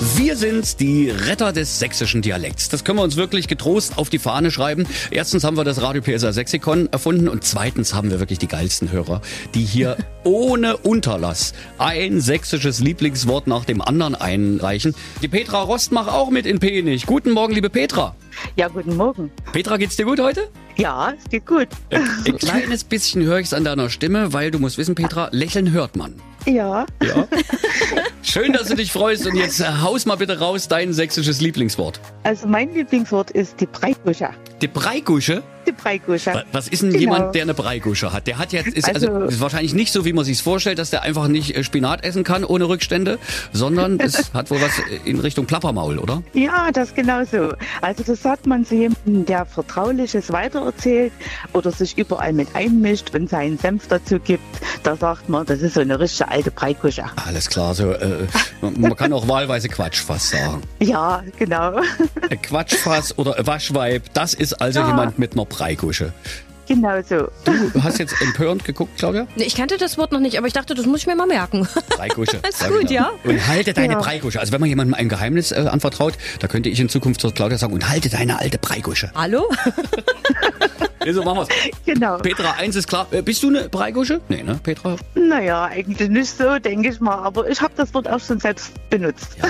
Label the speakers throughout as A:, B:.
A: Wir sind die Retter des sächsischen Dialekts. Das können wir uns wirklich getrost auf die Fahne schreiben. Erstens haben wir das Radio PSR Sexikon erfunden und zweitens haben wir wirklich die geilsten Hörer, die hier ohne Unterlass ein sächsisches Lieblingswort nach dem anderen einreichen. Die Petra Rost macht auch mit in Penich. Guten Morgen, liebe Petra.
B: Ja, guten Morgen.
A: Petra, geht's dir gut heute?
B: Ja, es geht gut.
A: Ein kleines bisschen höre ich es an deiner Stimme, weil du musst wissen, Petra, lächeln hört man.
B: Ja.
A: Ja. Schön, dass du dich freust und jetzt äh, haus mal bitte raus dein sächsisches Lieblingswort.
B: Also mein Lieblingswort ist die Breigusche.
A: Die Breigusche?
B: Die Breigusche.
A: Wa- Was ist denn
B: Genau.
A: jemand, der eine Breigusche hat? Der hat jetzt, ist, also,
B: Also-
A: ist wahrscheinlich nicht so, wie man sich vorstellt, dass der einfach nicht äh, Spinat essen kann ohne Rückstände, sondern es hat wohl was äh, in Richtung Plappermaul, oder?
B: Ja, das genau so. Also das sagt man zu jemandem, der Vertrauliches weitererzählt oder sich überall mit einmischt und seinen Senf dazu gibt. Da sagt man, das ist so eine richtige alte Breigusche.
A: Alles klar, so, äh, man kann auch wahlweise Quatschfass sagen.
B: Ja, genau.
A: Äh, Quatschfass oder Waschweib, das ist also
B: Ja.
A: jemand mit einer Breigusche.
B: Genau so.
A: Du hast jetzt empörend geguckt, Claudia?
C: Nee, Ich kannte das Wort noch nicht, aber ich dachte, das muss ich mir mal merken.
A: Breigusche.
C: Ist gut, ja.
A: Und halte deine
B: Ja.
A: Breigusche. Also wenn man jemandem ein Geheimnis äh, anvertraut, da könnte ich in Zukunft zur Claudia sagen, und halte deine alte Breigusche.
C: Hallo?
A: So machen wir's.
B: Genau.
A: Petra, eins ist klar. Äh, Bist du eine Breigusche? Nee, ne, Petra?
B: Naja, eigentlich nicht so, denke ich mal. Aber ich habe das Wort auch schon selbst benutzt.
A: Ja.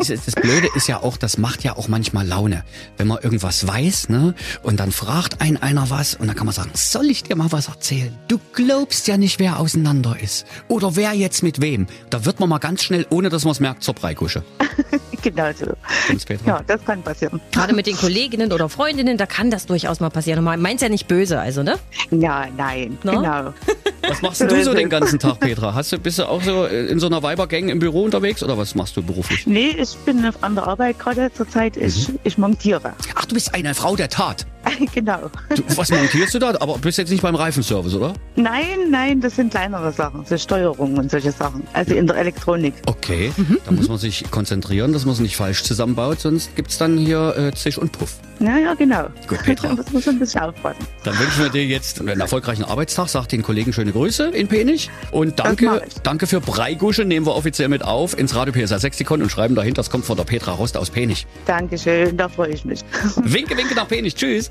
A: Es ist- Das Blöde ist ja auch, das macht ja auch manchmal Laune. Wenn man irgendwas weiß, ne, und dann fragt ein einer was, und dann kann man sagen, soll ich dir mal was erzählen? Du glaubst ja nicht, wer auseinander ist. Oder wer jetzt mit wem. Da wird man mal ganz schnell, ohne dass man es merkt, zur Breigusche.
B: Genau so. Ja, das kann passieren.
C: Gerade mit den Kolleginnen oder Freundinnen, da kann das durchaus mal passieren. Und man ja nicht böse, also, ne?
B: Ja, nein,
C: Na?
B: genau.
A: Was machst denn du so den ganzen Tag, Petra? Hast du, bist du auch so äh, in so einer Weibergang im Büro unterwegs oder was machst du beruflich?
B: Nee, ich bin an der Arbeit gerade zurzeit. Ich, ich montiere.
A: Ach, du bist eine Frau der Tat.
B: genau.
A: Du, was montierst du da? Aber bist jetzt nicht beim Reifenservice, oder?
B: Nein, nein, das sind kleinere Sachen, so Steuerung und solche Sachen. Also in der Elektronik.
A: Okay, da muss man sich konzentrieren, dass man es nicht falsch zusammenbaut, sonst gibt's dann hier äh, Zisch und Puff.
B: Ja, ja, genau.
A: Gut, Petra.
B: Das muss man ein bisschen aufpassen.
A: Dann wünschen wir dir jetzt einen erfolgreichen Arbeitstag. Sag den Kollegen schöne Grüße in Penich. Und danke, danke für Breigusche, nehmen wir offiziell mit auf ins Radio PSA Sexikon und schreiben dahinter, das kommt von der Petra Rost aus Penich.
B: Dankeschön, da freue ich mich.
A: Winke, winke nach Penich. Tschüss.